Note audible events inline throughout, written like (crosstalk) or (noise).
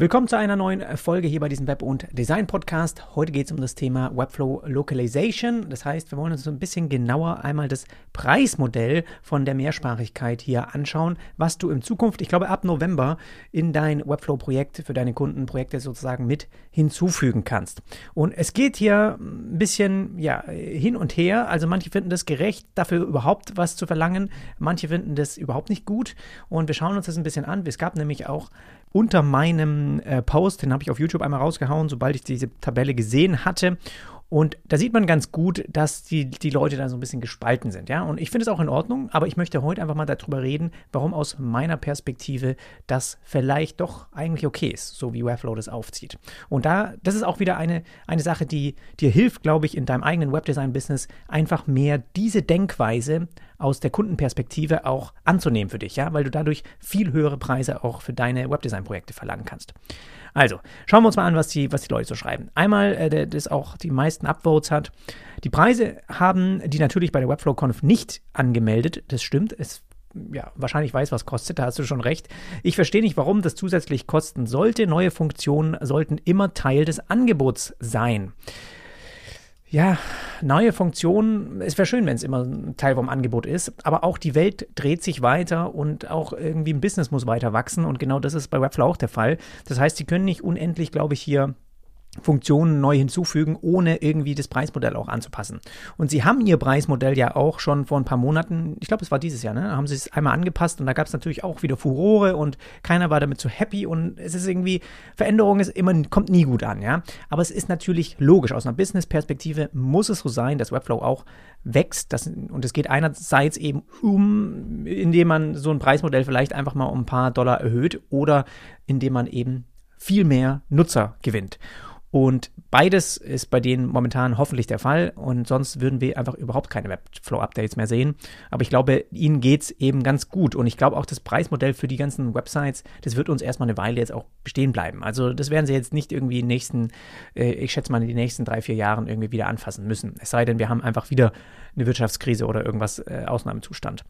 Willkommen zu einer neuen Folge hier bei diesem Web- und Design-Podcast. Heute geht es um das Thema Webflow Localization. Das heißt, wir wollen uns so ein bisschen genauer einmal das Preismodell von der Mehrsprachigkeit hier anschauen, was du in Zukunft, ich glaube ab November, in dein Webflow-Projekt für deine Kundenprojekte sozusagen mit hinzufügen kannst. Und es geht hier ein bisschen ja, hin und her. Also manche finden das gerecht, dafür überhaupt was zu verlangen. Manche finden das überhaupt nicht gut. Und wir schauen uns das ein bisschen an. Es gab nämlich auch unter meinem äh, Post, den habe ich auf YouTube einmal rausgehauen, sobald ich diese Tabelle gesehen hatte. Und da sieht man ganz gut, dass die, die Leute da so ein bisschen gespalten sind, ja. Und ich finde es auch in Ordnung, aber ich möchte heute einfach mal darüber reden, warum aus meiner Perspektive das vielleicht doch eigentlich okay ist, so wie Webflow das aufzieht. Und da, das ist auch wieder eine, eine Sache, die dir hilft, glaube ich, in deinem eigenen Webdesign-Business einfach mehr diese Denkweise aus der Kundenperspektive auch anzunehmen für dich, ja, weil du dadurch viel höhere Preise auch für deine Webdesign-Projekte verlangen kannst. Also, schauen wir uns mal an, was die, was die Leute so schreiben. Einmal, äh, das auch die meisten Upvotes hat. Die Preise haben die natürlich bei der WebflowConf nicht angemeldet. Das stimmt. Es ja, wahrscheinlich weiß, was kostet, da hast du schon recht. Ich verstehe nicht, warum das zusätzlich kosten sollte. Neue Funktionen sollten immer Teil des Angebots sein ja, neue Funktionen, es wäre schön, wenn es immer ein Teil vom Angebot ist, aber auch die Welt dreht sich weiter und auch irgendwie ein Business muss weiter wachsen und genau das ist bei Webflow auch der Fall. Das heißt, sie können nicht unendlich, glaube ich, hier Funktionen neu hinzufügen, ohne irgendwie das Preismodell auch anzupassen. Und sie haben ihr Preismodell ja auch schon vor ein paar Monaten, ich glaube, es war dieses Jahr, ne, haben sie es einmal angepasst und da gab es natürlich auch wieder Furore und keiner war damit so happy und es ist irgendwie, Veränderung ist immer, kommt nie gut an, ja. Aber es ist natürlich logisch, aus einer Business-Perspektive muss es so sein, dass Webflow auch wächst. Das, und es geht einerseits eben um, indem man so ein Preismodell vielleicht einfach mal um ein paar Dollar erhöht oder indem man eben viel mehr Nutzer gewinnt. Und beides ist bei denen momentan hoffentlich der Fall und sonst würden wir einfach überhaupt keine Webflow-Updates mehr sehen. Aber ich glaube, ihnen geht es eben ganz gut und ich glaube auch das Preismodell für die ganzen Websites, das wird uns erstmal eine Weile jetzt auch bestehen bleiben. Also das werden sie jetzt nicht irgendwie in den nächsten, äh, ich schätze mal in den nächsten drei, vier Jahren irgendwie wieder anfassen müssen. Es sei denn, wir haben einfach wieder eine Wirtschaftskrise oder irgendwas äh, Ausnahmezustand.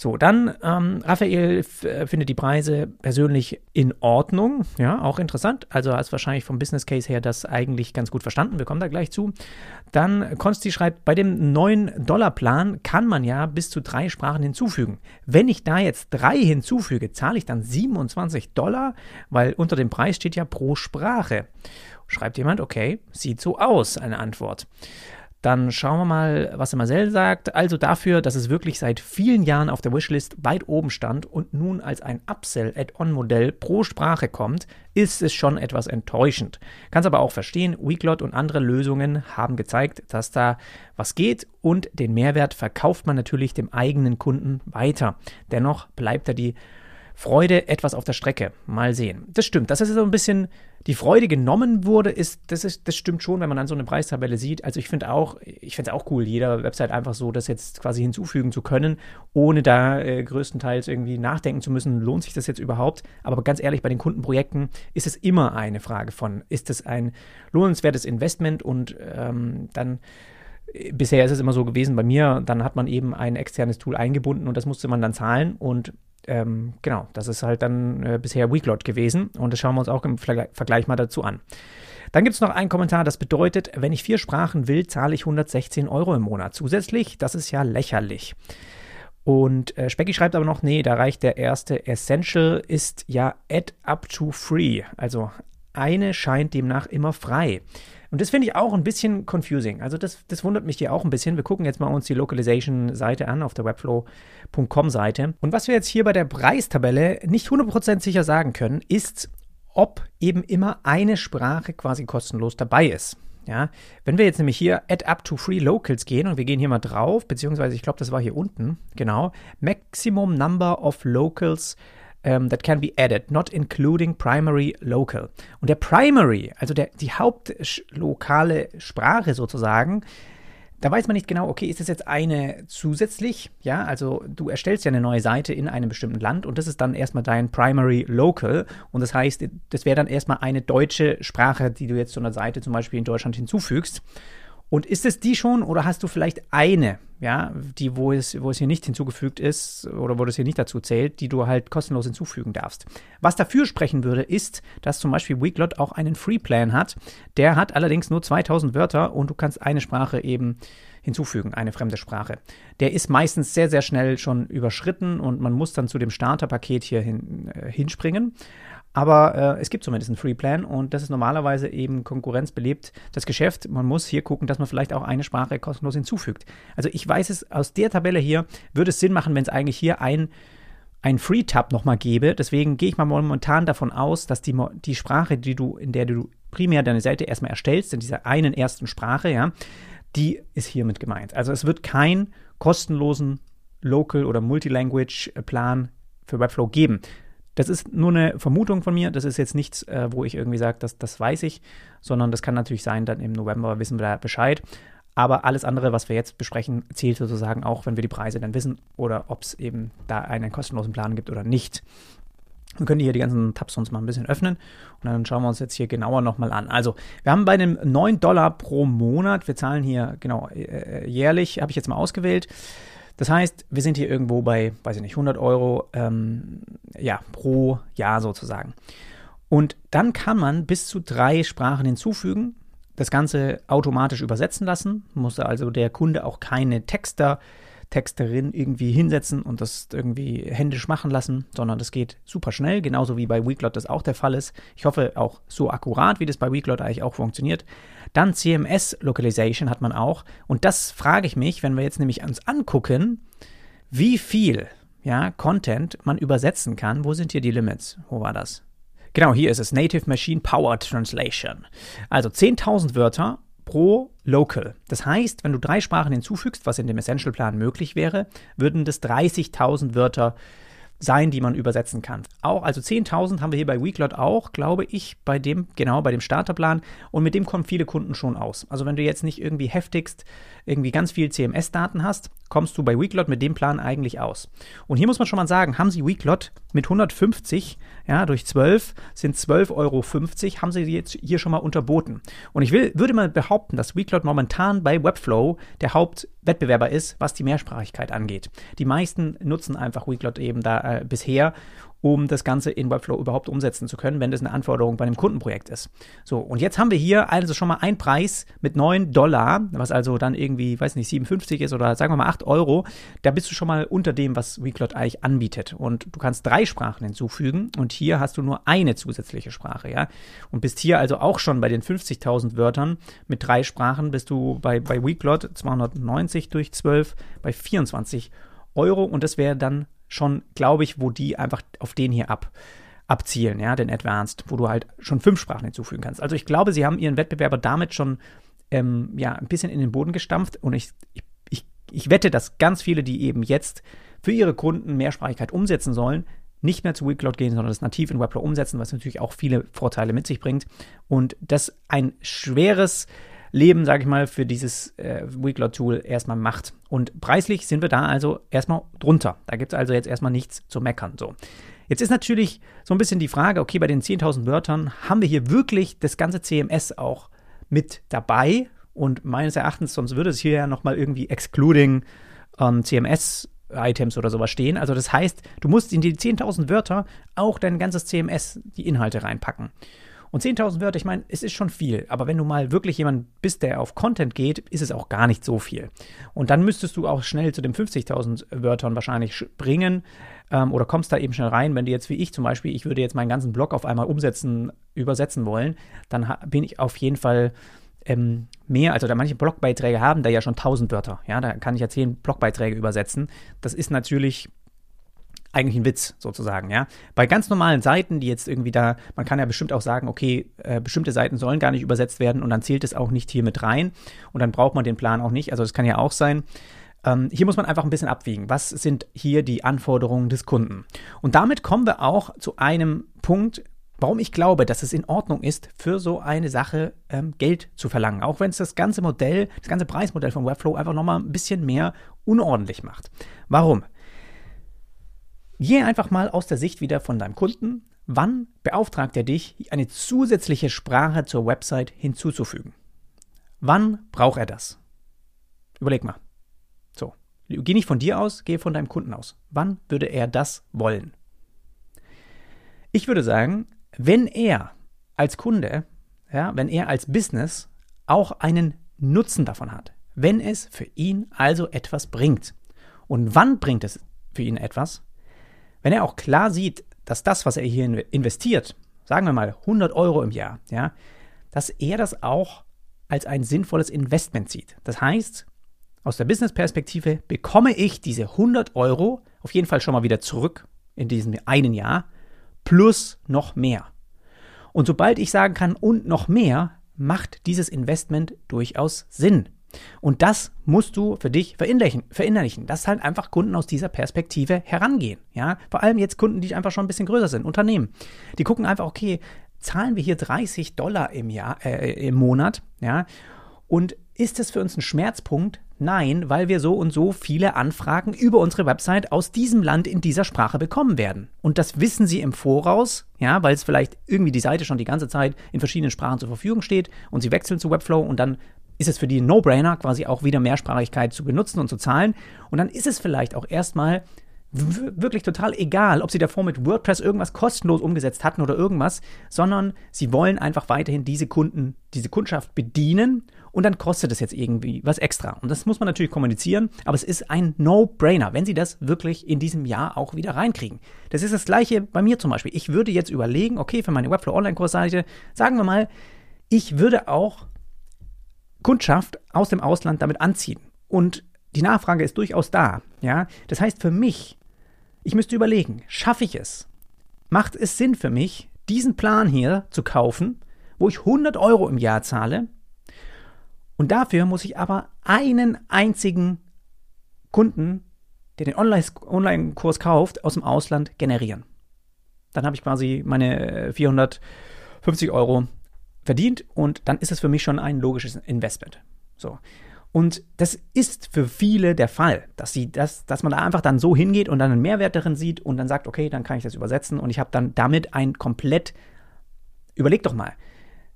So, dann ähm, Raphael äh, findet die Preise persönlich in Ordnung. Ja, auch interessant. Also hast wahrscheinlich vom Business Case her das eigentlich ganz gut verstanden. Wir kommen da gleich zu. Dann Konsti schreibt, bei dem neuen Dollarplan kann man ja bis zu drei Sprachen hinzufügen. Wenn ich da jetzt drei hinzufüge, zahle ich dann 27 Dollar, weil unter dem Preis steht ja pro Sprache. Schreibt jemand, okay, sieht so aus, eine Antwort. Dann schauen wir mal, was Marcel sagt. Also dafür, dass es wirklich seit vielen Jahren auf der Wishlist weit oben stand und nun als ein Upsell-Add-on-Modell pro Sprache kommt, ist es schon etwas enttäuschend. Kannst aber auch verstehen, Weeklot und andere Lösungen haben gezeigt, dass da was geht und den Mehrwert verkauft man natürlich dem eigenen Kunden weiter. Dennoch bleibt da die Freude etwas auf der Strecke. Mal sehen. Das stimmt. Dass es so ein bisschen die Freude genommen wurde, ist, das ist, das stimmt schon, wenn man dann so eine Preistabelle sieht. Also ich finde auch, ich finde es auch cool, jeder Website einfach so das jetzt quasi hinzufügen zu können, ohne da äh, größtenteils irgendwie nachdenken zu müssen, lohnt sich das jetzt überhaupt? Aber ganz ehrlich, bei den Kundenprojekten ist es immer eine Frage von, ist es ein lohnenswertes Investment und ähm, dann äh, Bisher ist es immer so gewesen bei mir, dann hat man eben ein externes Tool eingebunden und das musste man dann zahlen und ähm, genau, das ist halt dann äh, bisher Weeklot gewesen und das schauen wir uns auch im Vergleich mal dazu an. Dann gibt es noch einen Kommentar, das bedeutet, wenn ich vier Sprachen will, zahle ich 116 Euro im Monat zusätzlich. Das ist ja lächerlich. Und äh, Specky schreibt aber noch, nee, da reicht der erste Essential, ist ja add up to free. Also eine scheint demnach immer frei. Und das finde ich auch ein bisschen confusing. Also das, das wundert mich hier auch ein bisschen. Wir gucken jetzt mal uns die Localization-Seite an auf der webflow.com-Seite. Und was wir jetzt hier bei der Preistabelle nicht 100% sicher sagen können, ist, ob eben immer eine Sprache quasi kostenlos dabei ist. Ja, wenn wir jetzt nämlich hier Add Up to Free Locals gehen und wir gehen hier mal drauf, beziehungsweise ich glaube, das war hier unten, genau, Maximum Number of Locals um, ähm, that can be added, not including primary local. Und der primary, also der, die hauptlokale Sprache sozusagen, da weiß man nicht genau, okay, ist das jetzt eine zusätzlich, ja, also du erstellst ja eine neue Seite in einem bestimmten Land und das ist dann erstmal dein Primary Local und das heißt, das wäre dann erstmal eine deutsche Sprache, die du jetzt zu einer Seite zum Beispiel in Deutschland hinzufügst. Und ist es die schon oder hast du vielleicht eine, ja, die, wo es, wo es hier nicht hinzugefügt ist oder wo das hier nicht dazu zählt, die du halt kostenlos hinzufügen darfst? Was dafür sprechen würde, ist, dass zum Beispiel Weeklot auch einen Free-Plan hat. Der hat allerdings nur 2000 Wörter und du kannst eine Sprache eben hinzufügen, eine fremde Sprache. Der ist meistens sehr, sehr schnell schon überschritten und man muss dann zu dem Starterpaket hier hin, äh, hinspringen. Aber äh, es gibt zumindest einen Free Plan und das ist normalerweise eben konkurrenzbelebt das Geschäft. Man muss hier gucken, dass man vielleicht auch eine Sprache kostenlos hinzufügt. Also ich weiß es, aus der Tabelle hier würde es Sinn machen, wenn es eigentlich hier ein ein Free-Tab nochmal gebe. Deswegen gehe ich mal momentan davon aus, dass die, die Sprache, die du, in der du primär deine Seite erstmal erstellst, in dieser einen ersten Sprache, ja, die ist hiermit gemeint. Also es wird keinen kostenlosen Local- oder Multilanguage-Plan für Webflow geben. Das ist nur eine Vermutung von mir. Das ist jetzt nichts, äh, wo ich irgendwie sage, das, das weiß ich, sondern das kann natürlich sein, dann im November wissen wir da Bescheid. Aber alles andere, was wir jetzt besprechen, zählt sozusagen auch, wenn wir die Preise dann wissen oder ob es eben da einen kostenlosen Plan gibt oder nicht. Wir können hier die ganzen Tabs uns mal ein bisschen öffnen und dann schauen wir uns jetzt hier genauer nochmal an. Also, wir haben bei einem 9 Dollar pro Monat, wir zahlen hier genau äh, jährlich, habe ich jetzt mal ausgewählt. Das heißt, wir sind hier irgendwo bei, weiß ich nicht, 100 Euro ähm, ja, pro Jahr sozusagen. Und dann kann man bis zu drei Sprachen hinzufügen, das Ganze automatisch übersetzen lassen, muss also der Kunde auch keine Texter Texterin irgendwie hinsetzen und das irgendwie händisch machen lassen, sondern das geht super schnell, genauso wie bei Weeklot das auch der Fall ist. Ich hoffe auch so akkurat, wie das bei Weeklot eigentlich auch funktioniert. Dann CMS Localization hat man auch und das frage ich mich, wenn wir jetzt nämlich uns angucken, wie viel ja, Content man übersetzen kann. Wo sind hier die Limits? Wo war das? Genau, hier ist es Native Machine Powered Translation. Also 10.000 Wörter pro Local. Das heißt, wenn du drei Sprachen hinzufügst, was in dem Essential-Plan möglich wäre, würden das 30.000 Wörter sein, die man übersetzen kann. Auch, also 10.000 haben wir hier bei Weeklot auch, glaube ich, bei dem, genau, bei dem Starterplan. Und mit dem kommen viele Kunden schon aus. Also wenn du jetzt nicht irgendwie heftigst, irgendwie ganz viel CMS-Daten hast, kommst du bei Weeklot mit dem Plan eigentlich aus. Und hier muss man schon mal sagen, haben sie Weeklot mit 150, ja, durch 12 sind 12,50 Euro, haben sie jetzt hier schon mal unterboten. Und ich will, würde mal behaupten, dass Weeklot momentan bei Webflow der Hauptwettbewerber ist, was die Mehrsprachigkeit angeht. Die meisten nutzen einfach Weeklot eben da äh, bisher um das Ganze in Webflow überhaupt umsetzen zu können, wenn das eine Anforderung bei einem Kundenprojekt ist. So, und jetzt haben wir hier also schon mal einen Preis mit 9 Dollar, was also dann irgendwie, weiß nicht, 57 ist oder sagen wir mal 8 Euro. Da bist du schon mal unter dem, was Weeklot eigentlich anbietet. Und du kannst drei Sprachen hinzufügen und hier hast du nur eine zusätzliche Sprache, ja. Und bist hier also auch schon bei den 50.000 Wörtern mit drei Sprachen bist du bei, bei Weeklot 290 durch 12 bei 24 Euro und das wäre dann schon, glaube ich, wo die einfach auf den hier ab, abzielen, ja, den Advanced, wo du halt schon fünf Sprachen hinzufügen kannst. Also ich glaube, sie haben ihren Wettbewerber damit schon ähm, ja, ein bisschen in den Boden gestampft und ich, ich, ich, ich wette, dass ganz viele, die eben jetzt für ihre Kunden Mehrsprachigkeit umsetzen sollen, nicht mehr zu Weeklot gehen, sondern das nativ in Webflow umsetzen, was natürlich auch viele Vorteile mit sich bringt. Und das ein schweres Leben, sage ich mal, für dieses äh, Weeklot-Tool erstmal macht. Und preislich sind wir da also erstmal drunter. Da gibt es also jetzt erstmal nichts zu meckern. So. Jetzt ist natürlich so ein bisschen die Frage, okay, bei den 10.000 Wörtern haben wir hier wirklich das ganze CMS auch mit dabei? Und meines Erachtens, sonst würde es hier ja nochmal irgendwie excluding ähm, CMS Items oder sowas stehen. Also das heißt, du musst in die 10.000 Wörter auch dein ganzes CMS, die Inhalte reinpacken. Und 10.000 Wörter, ich meine, es ist schon viel, aber wenn du mal wirklich jemand bist, der auf Content geht, ist es auch gar nicht so viel. Und dann müsstest du auch schnell zu den 50.000 Wörtern wahrscheinlich springen ähm, oder kommst da eben schnell rein. Wenn du jetzt wie ich zum Beispiel, ich würde jetzt meinen ganzen Blog auf einmal umsetzen, übersetzen wollen, dann bin ich auf jeden Fall ähm, mehr, also da manche Blogbeiträge haben da ja schon 1000 Wörter. Ja, da kann ich ja 10 Blogbeiträge übersetzen. Das ist natürlich eigentlich ein Witz sozusagen, ja. Bei ganz normalen Seiten, die jetzt irgendwie da, man kann ja bestimmt auch sagen, okay, äh, bestimmte Seiten sollen gar nicht übersetzt werden und dann zählt es auch nicht hier mit rein und dann braucht man den Plan auch nicht. Also das kann ja auch sein. Ähm, hier muss man einfach ein bisschen abwiegen. Was sind hier die Anforderungen des Kunden? Und damit kommen wir auch zu einem Punkt, warum ich glaube, dass es in Ordnung ist, für so eine Sache ähm, Geld zu verlangen. Auch wenn es das ganze Modell, das ganze Preismodell von Webflow einfach nochmal ein bisschen mehr unordentlich macht. Warum? Geh einfach mal aus der Sicht wieder von deinem Kunden. Wann beauftragt er dich, eine zusätzliche Sprache zur Website hinzuzufügen? Wann braucht er das? Überleg mal. So, geh nicht von dir aus, geh von deinem Kunden aus. Wann würde er das wollen? Ich würde sagen, wenn er als Kunde, ja, wenn er als Business auch einen Nutzen davon hat, wenn es für ihn also etwas bringt. Und wann bringt es für ihn etwas? Wenn er auch klar sieht, dass das, was er hier investiert, sagen wir mal 100 Euro im Jahr, ja, dass er das auch als ein sinnvolles Investment sieht. Das heißt, aus der Business-Perspektive bekomme ich diese 100 Euro auf jeden Fall schon mal wieder zurück in diesem einen Jahr plus noch mehr. Und sobald ich sagen kann und noch mehr, macht dieses Investment durchaus Sinn. Und das musst du für dich verinnerlichen, verinnerlichen, dass halt einfach Kunden aus dieser Perspektive herangehen. Ja, vor allem jetzt Kunden, die einfach schon ein bisschen größer sind, Unternehmen. Die gucken einfach, okay, zahlen wir hier 30 Dollar im Jahr, äh, im Monat, ja, und ist das für uns ein Schmerzpunkt? Nein, weil wir so und so viele Anfragen über unsere Website aus diesem Land in dieser Sprache bekommen werden. Und das wissen sie im Voraus, ja, weil es vielleicht irgendwie die Seite schon die ganze Zeit in verschiedenen Sprachen zur Verfügung steht und sie wechseln zu Webflow und dann ist es für die No-Brainer, quasi auch wieder Mehrsprachigkeit zu benutzen und zu zahlen. Und dann ist es vielleicht auch erstmal wirklich total egal, ob sie davor mit WordPress irgendwas kostenlos umgesetzt hatten oder irgendwas, sondern sie wollen einfach weiterhin diese Kunden, diese Kundschaft bedienen und dann kostet es jetzt irgendwie was extra. Und das muss man natürlich kommunizieren, aber es ist ein No-Brainer, wenn sie das wirklich in diesem Jahr auch wieder reinkriegen. Das ist das gleiche bei mir zum Beispiel. Ich würde jetzt überlegen, okay, für meine Webflow Online-Kursseite, sagen wir mal, ich würde auch Kundschaft aus dem Ausland damit anziehen. Und die Nachfrage ist durchaus da. Ja? Das heißt für mich, ich müsste überlegen, schaffe ich es? Macht es Sinn für mich, diesen Plan hier zu kaufen, wo ich 100 Euro im Jahr zahle? Und dafür muss ich aber einen einzigen Kunden, der den Online-Kurs kauft, aus dem Ausland generieren. Dann habe ich quasi meine 450 Euro verdient und dann ist es für mich schon ein logisches Investment. So. Und das ist für viele der Fall, dass sie das, dass man da einfach dann so hingeht und dann einen Mehrwert darin sieht und dann sagt, okay, dann kann ich das übersetzen und ich habe dann damit ein komplett. Überleg doch mal,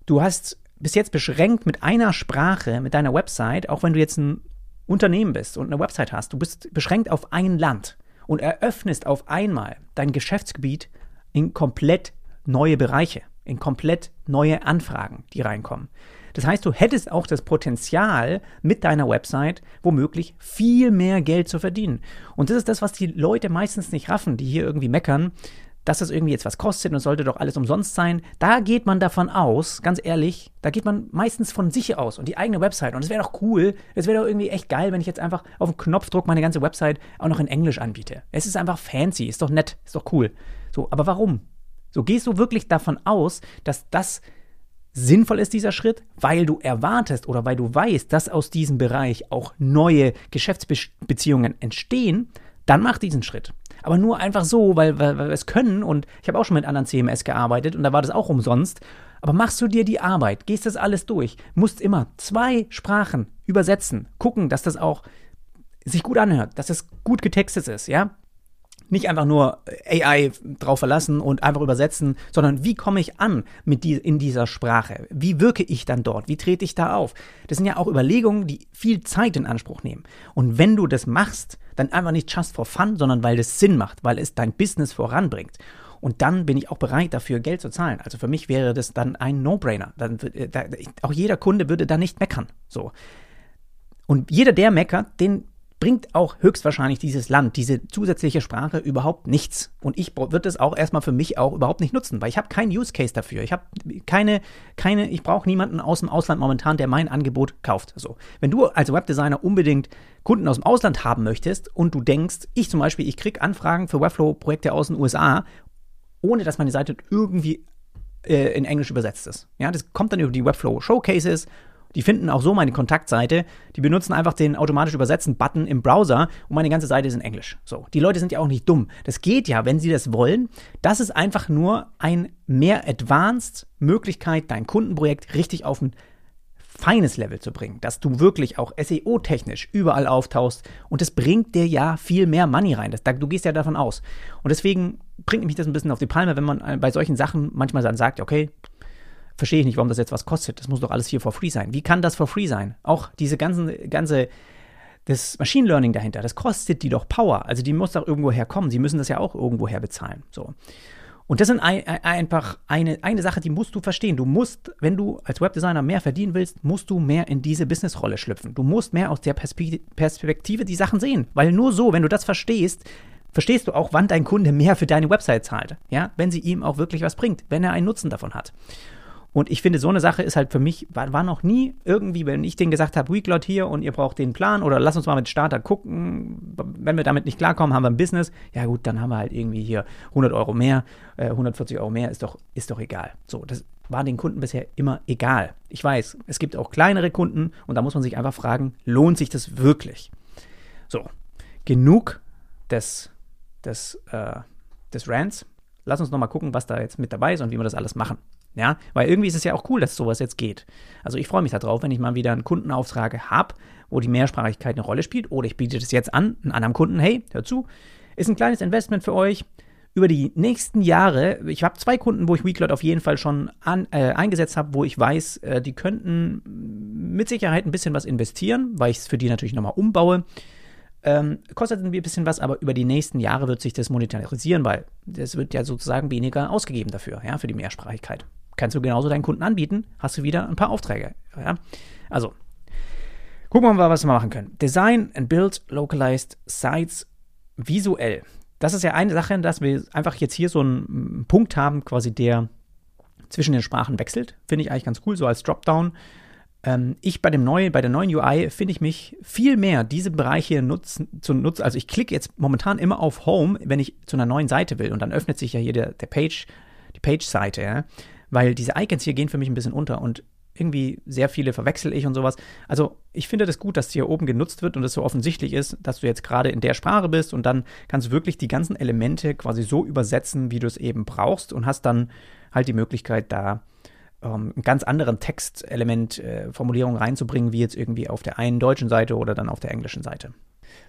du hast bis jetzt beschränkt mit einer Sprache, mit deiner Website, auch wenn du jetzt ein Unternehmen bist und eine Website hast, du bist beschränkt auf ein Land und eröffnest auf einmal dein Geschäftsgebiet in komplett neue Bereiche, in komplett neue Anfragen, die reinkommen. Das heißt, du hättest auch das Potenzial, mit deiner Website womöglich viel mehr Geld zu verdienen. Und das ist das, was die Leute meistens nicht raffen, die hier irgendwie meckern, dass das irgendwie jetzt was kostet und sollte doch alles umsonst sein. Da geht man davon aus, ganz ehrlich, da geht man meistens von sich aus und die eigene Website. Und es wäre doch cool, es wäre doch irgendwie echt geil, wenn ich jetzt einfach auf den Knopfdruck meine ganze Website auch noch in Englisch anbiete. Es ist einfach fancy, ist doch nett, ist doch cool. So, aber warum? So gehst du wirklich davon aus, dass das sinnvoll ist, dieser Schritt, weil du erwartest oder weil du weißt, dass aus diesem Bereich auch neue Geschäftsbeziehungen entstehen, dann mach diesen Schritt. Aber nur einfach so, weil, weil, weil wir es können und ich habe auch schon mit anderen CMS gearbeitet und da war das auch umsonst. Aber machst du dir die Arbeit, gehst das alles durch, musst immer zwei Sprachen übersetzen, gucken, dass das auch sich gut anhört, dass es gut getextet ist, ja? Nicht einfach nur AI drauf verlassen und einfach übersetzen, sondern wie komme ich an mit die, in dieser Sprache? Wie wirke ich dann dort? Wie trete ich da auf? Das sind ja auch Überlegungen, die viel Zeit in Anspruch nehmen. Und wenn du das machst, dann einfach nicht just for fun, sondern weil das Sinn macht, weil es dein Business voranbringt. Und dann bin ich auch bereit, dafür Geld zu zahlen. Also für mich wäre das dann ein No-Brainer. Äh, auch jeder Kunde würde da nicht meckern. So. Und jeder, der meckert, den bringt auch höchstwahrscheinlich dieses Land, diese zusätzliche Sprache überhaupt nichts. Und ich würde es auch erstmal für mich auch überhaupt nicht nutzen, weil ich habe keinen Use Case dafür. Ich habe keine, keine, ich brauche niemanden aus dem Ausland momentan, der mein Angebot kauft. So. Wenn du als Webdesigner unbedingt Kunden aus dem Ausland haben möchtest und du denkst, ich zum Beispiel, ich kriege Anfragen für Webflow-Projekte aus den USA, ohne dass meine Seite irgendwie äh, in Englisch übersetzt ist. Ja, das kommt dann über die Webflow Showcases die finden auch so meine Kontaktseite. Die benutzen einfach den automatisch übersetzen-Button im Browser und meine ganze Seite ist in Englisch. So. Die Leute sind ja auch nicht dumm. Das geht ja, wenn sie das wollen. Das ist einfach nur ein mehr advanced Möglichkeit, dein Kundenprojekt richtig auf ein feines Level zu bringen, dass du wirklich auch SEO-technisch überall auftauchst und das bringt dir ja viel mehr Money rein. Das, du gehst ja davon aus. Und deswegen bringt mich das ein bisschen auf die Palme, wenn man bei solchen Sachen manchmal dann sagt, okay, verstehe ich nicht, warum das jetzt was kostet. Das muss doch alles hier for free sein. Wie kann das for free sein? Auch diese ganzen, ganze, das Machine Learning dahinter, das kostet die doch Power. Also die muss doch irgendwo herkommen. Sie müssen das ja auch irgendwo her bezahlen. So. Und das ein, ein, einfach eine, eine Sache, die musst du verstehen. Du musst, wenn du als Webdesigner mehr verdienen willst, musst du mehr in diese Businessrolle schlüpfen. Du musst mehr aus der Perspektive die Sachen sehen. Weil nur so, wenn du das verstehst, verstehst du auch, wann dein Kunde mehr für deine Website zahlt. Ja, wenn sie ihm auch wirklich was bringt, wenn er einen Nutzen davon hat. Und ich finde, so eine Sache ist halt für mich, war, war noch nie irgendwie, wenn ich denen gesagt habe, Weeklot hier und ihr braucht den Plan oder lass uns mal mit Starter gucken, wenn wir damit nicht klarkommen, haben wir ein Business, ja gut, dann haben wir halt irgendwie hier 100 Euro mehr, äh, 140 Euro mehr, ist doch, ist doch egal. So, das war den Kunden bisher immer egal. Ich weiß, es gibt auch kleinere Kunden und da muss man sich einfach fragen, lohnt sich das wirklich? So, genug des, des, äh, des Rants. Lass uns nochmal gucken, was da jetzt mit dabei ist und wie wir das alles machen. Ja, weil irgendwie ist es ja auch cool, dass sowas jetzt geht. Also ich freue mich darauf, wenn ich mal wieder einen Kundenauftrag habe, wo die Mehrsprachigkeit eine Rolle spielt. Oder ich biete das jetzt an, einem anderen Kunden, hey, hör zu, ist ein kleines Investment für euch. Über die nächsten Jahre, ich habe zwei Kunden, wo ich Weeklot auf jeden Fall schon an, äh, eingesetzt habe, wo ich weiß, äh, die könnten mit Sicherheit ein bisschen was investieren, weil ich es für die natürlich nochmal umbaue. Ähm, kostet ein bisschen was, aber über die nächsten Jahre wird sich das monetarisieren, weil es wird ja sozusagen weniger ausgegeben dafür, ja, für die Mehrsprachigkeit kannst du genauso deinen Kunden anbieten, hast du wieder ein paar Aufträge. Ja? Also, gucken wir mal, was wir machen können. Design and Build Localized Sites visuell. Das ist ja eine Sache, dass wir einfach jetzt hier so einen Punkt haben, quasi der zwischen den Sprachen wechselt. Finde ich eigentlich ganz cool, so als Dropdown. Ähm, ich bei dem neuen, bei der neuen UI finde ich mich viel mehr diese Bereiche nutzen, zu nutzen. Also ich klicke jetzt momentan immer auf Home, wenn ich zu einer neuen Seite will und dann öffnet sich ja hier der, der Page, die Page-Seite. Ja? Weil diese Icons hier gehen für mich ein bisschen unter und irgendwie sehr viele verwechsel ich und sowas. Also ich finde das gut, dass hier oben genutzt wird und es so offensichtlich ist, dass du jetzt gerade in der Sprache bist und dann kannst du wirklich die ganzen Elemente quasi so übersetzen, wie du es eben brauchst und hast dann halt die Möglichkeit da ähm, einen ganz anderen Textelement, äh, Formulierung reinzubringen, wie jetzt irgendwie auf der einen deutschen Seite oder dann auf der englischen Seite.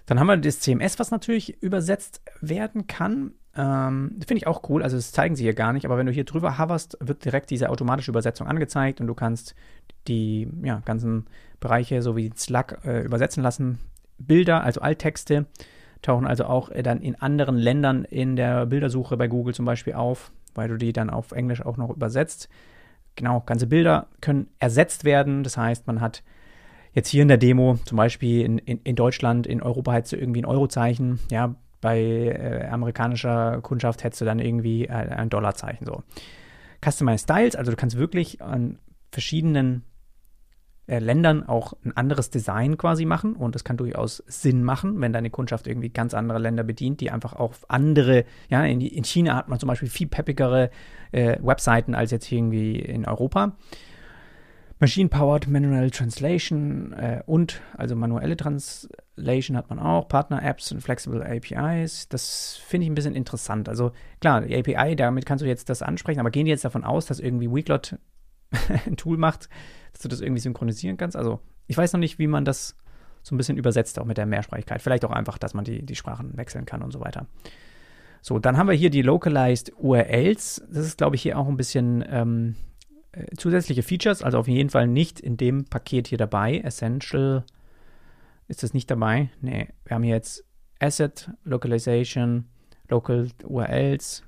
Dann haben wir das CMS, was natürlich übersetzt werden kann. Ähm, Finde ich auch cool. Also, das zeigen sie hier gar nicht, aber wenn du hier drüber hoverst, wird direkt diese automatische Übersetzung angezeigt und du kannst die ja, ganzen Bereiche so wie Slack äh, übersetzen lassen. Bilder, also Alttexte, tauchen also auch äh, dann in anderen Ländern in der Bildersuche bei Google zum Beispiel auf, weil du die dann auf Englisch auch noch übersetzt. Genau, ganze Bilder können ersetzt werden. Das heißt, man hat jetzt hier in der Demo, zum Beispiel in, in, in Deutschland, in Europa hättest du irgendwie ein Eurozeichen, ja, bei äh, amerikanischer Kundschaft hättest du dann irgendwie äh, ein Dollarzeichen so. Customized Styles, also du kannst wirklich an verschiedenen äh, Ländern auch ein anderes Design quasi machen und das kann durchaus Sinn machen, wenn deine Kundschaft irgendwie ganz andere Länder bedient, die einfach auch andere, ja, in, in China hat man zum Beispiel viel peppigere äh, Webseiten als jetzt irgendwie in Europa. Machine-Powered Manual Translation äh, und also manuelle Translation hat man auch, Partner-Apps und Flexible APIs. Das finde ich ein bisschen interessant. Also klar, die API, damit kannst du jetzt das ansprechen, aber gehen die jetzt davon aus, dass irgendwie Weeklot (laughs) ein Tool macht, dass du das irgendwie synchronisieren kannst? Also ich weiß noch nicht, wie man das so ein bisschen übersetzt, auch mit der Mehrsprachigkeit. Vielleicht auch einfach, dass man die, die Sprachen wechseln kann und so weiter. So, dann haben wir hier die Localized URLs. Das ist, glaube ich, hier auch ein bisschen ähm, äh, zusätzliche Features, also auf jeden Fall nicht in dem Paket hier dabei. Essential ist das nicht dabei. Nee, wir haben hier jetzt Asset, Localization, Local URLs,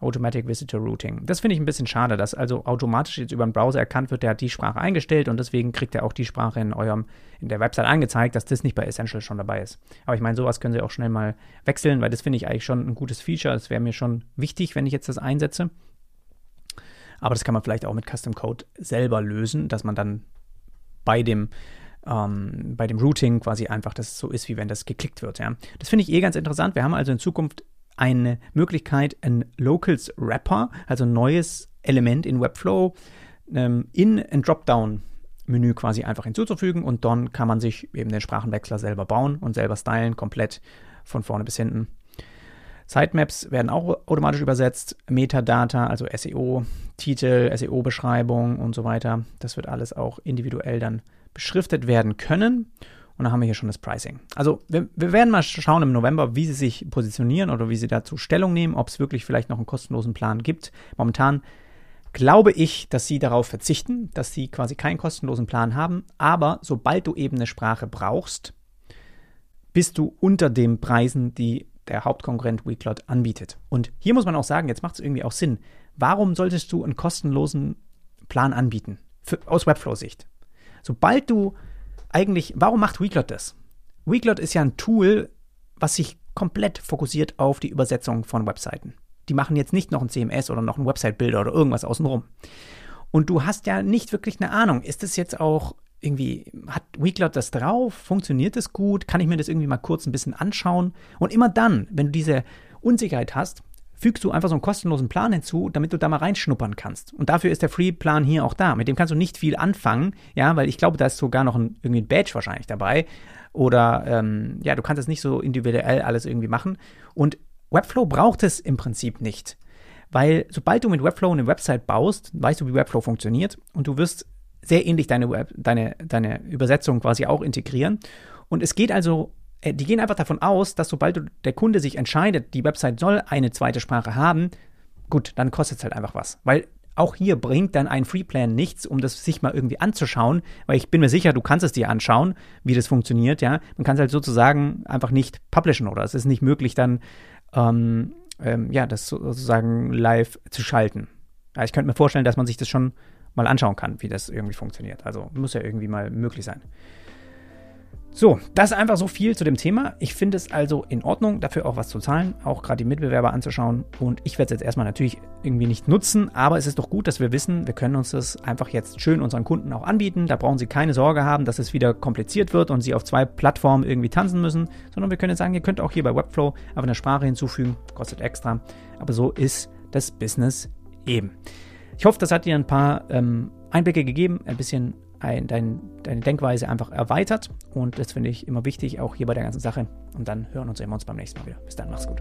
Automatic Visitor Routing. Das finde ich ein bisschen schade, dass also automatisch jetzt über den Browser erkannt wird, der hat die Sprache eingestellt und deswegen kriegt er auch die Sprache in eurem, in der Website angezeigt, dass das nicht bei Essential schon dabei ist. Aber ich meine, sowas können sie auch schnell mal wechseln, weil das finde ich eigentlich schon ein gutes Feature. Das wäre mir schon wichtig, wenn ich jetzt das einsetze. Aber das kann man vielleicht auch mit Custom Code selber lösen, dass man dann bei dem ähm, bei dem Routing quasi einfach das so ist, wie wenn das geklickt wird. Ja. Das finde ich eh ganz interessant. Wir haben also in Zukunft eine Möglichkeit, ein Locals Wrapper, also ein neues Element in Webflow, ähm, in ein Dropdown-Menü quasi einfach hinzuzufügen und dann kann man sich eben den Sprachenwechsler selber bauen und selber stylen, komplett von vorne bis hinten. Sitemaps werden auch automatisch übersetzt, Metadata, also SEO, Titel, SEO-Beschreibung und so weiter. Das wird alles auch individuell dann beschriftet werden können. Und dann haben wir hier schon das Pricing. Also wir, wir, werden mal schauen im November, wie sie sich positionieren oder wie sie dazu Stellung nehmen, ob es wirklich vielleicht noch einen kostenlosen Plan gibt. Momentan glaube ich, dass sie darauf verzichten, dass sie quasi keinen kostenlosen Plan haben. Aber sobald du eben eine Sprache brauchst, bist du unter den Preisen, die der Hauptkonkurrent Weeklot anbietet. Und hier muss man auch sagen, jetzt macht es irgendwie auch Sinn. Warum solltest du einen kostenlosen Plan anbieten? Für, aus Webflow-Sicht. Sobald du eigentlich, warum macht Weeklot das? Weeklot ist ja ein Tool, was sich komplett fokussiert auf die Übersetzung von Webseiten. Die machen jetzt nicht noch ein CMS oder noch ein Website-Builder oder irgendwas außenrum. Und du hast ja nicht wirklich eine Ahnung, ist das jetzt auch irgendwie, hat Weeklot das drauf? Funktioniert das gut? Kann ich mir das irgendwie mal kurz ein bisschen anschauen? Und immer dann, wenn du diese Unsicherheit hast, fügst du einfach so einen kostenlosen Plan hinzu, damit du da mal reinschnuppern kannst. Und dafür ist der Free-Plan hier auch da. Mit dem kannst du nicht viel anfangen, ja, weil ich glaube, da ist sogar noch ein, irgendwie ein Badge wahrscheinlich dabei. Oder ähm, ja, du kannst es nicht so individuell alles irgendwie machen. Und Webflow braucht es im Prinzip nicht. Weil sobald du mit Webflow eine Website baust, weißt du, wie Webflow funktioniert und du wirst sehr ähnlich deine, Web, deine, deine Übersetzung quasi auch integrieren. Und es geht also, äh, die gehen einfach davon aus, dass sobald der Kunde sich entscheidet, die Website soll eine zweite Sprache haben, gut, dann kostet es halt einfach was. Weil auch hier bringt dann ein Freeplan nichts, um das sich mal irgendwie anzuschauen, weil ich bin mir sicher, du kannst es dir anschauen, wie das funktioniert, ja. Man kann es halt sozusagen einfach nicht publishen oder es ist nicht möglich dann, ähm, ähm, ja, das sozusagen live zu schalten. Ja, ich könnte mir vorstellen, dass man sich das schon mal anschauen kann, wie das irgendwie funktioniert. Also muss ja irgendwie mal möglich sein. So, das ist einfach so viel zu dem Thema. Ich finde es also in Ordnung, dafür auch was zu zahlen, auch gerade die Mitbewerber anzuschauen. Und ich werde es jetzt erstmal natürlich irgendwie nicht nutzen, aber es ist doch gut, dass wir wissen, wir können uns das einfach jetzt schön unseren Kunden auch anbieten. Da brauchen sie keine Sorge haben, dass es wieder kompliziert wird und sie auf zwei Plattformen irgendwie tanzen müssen, sondern wir können jetzt sagen, ihr könnt auch hier bei Webflow einfach eine Sprache hinzufügen, kostet extra. Aber so ist das Business eben. Ich hoffe, das hat dir ein paar ähm, Einblicke gegeben, ein bisschen ein, dein, deine Denkweise einfach erweitert. Und das finde ich immer wichtig, auch hier bei der ganzen Sache. Und dann hören uns, sehen wir uns beim nächsten Mal wieder. Bis dann, mach's gut.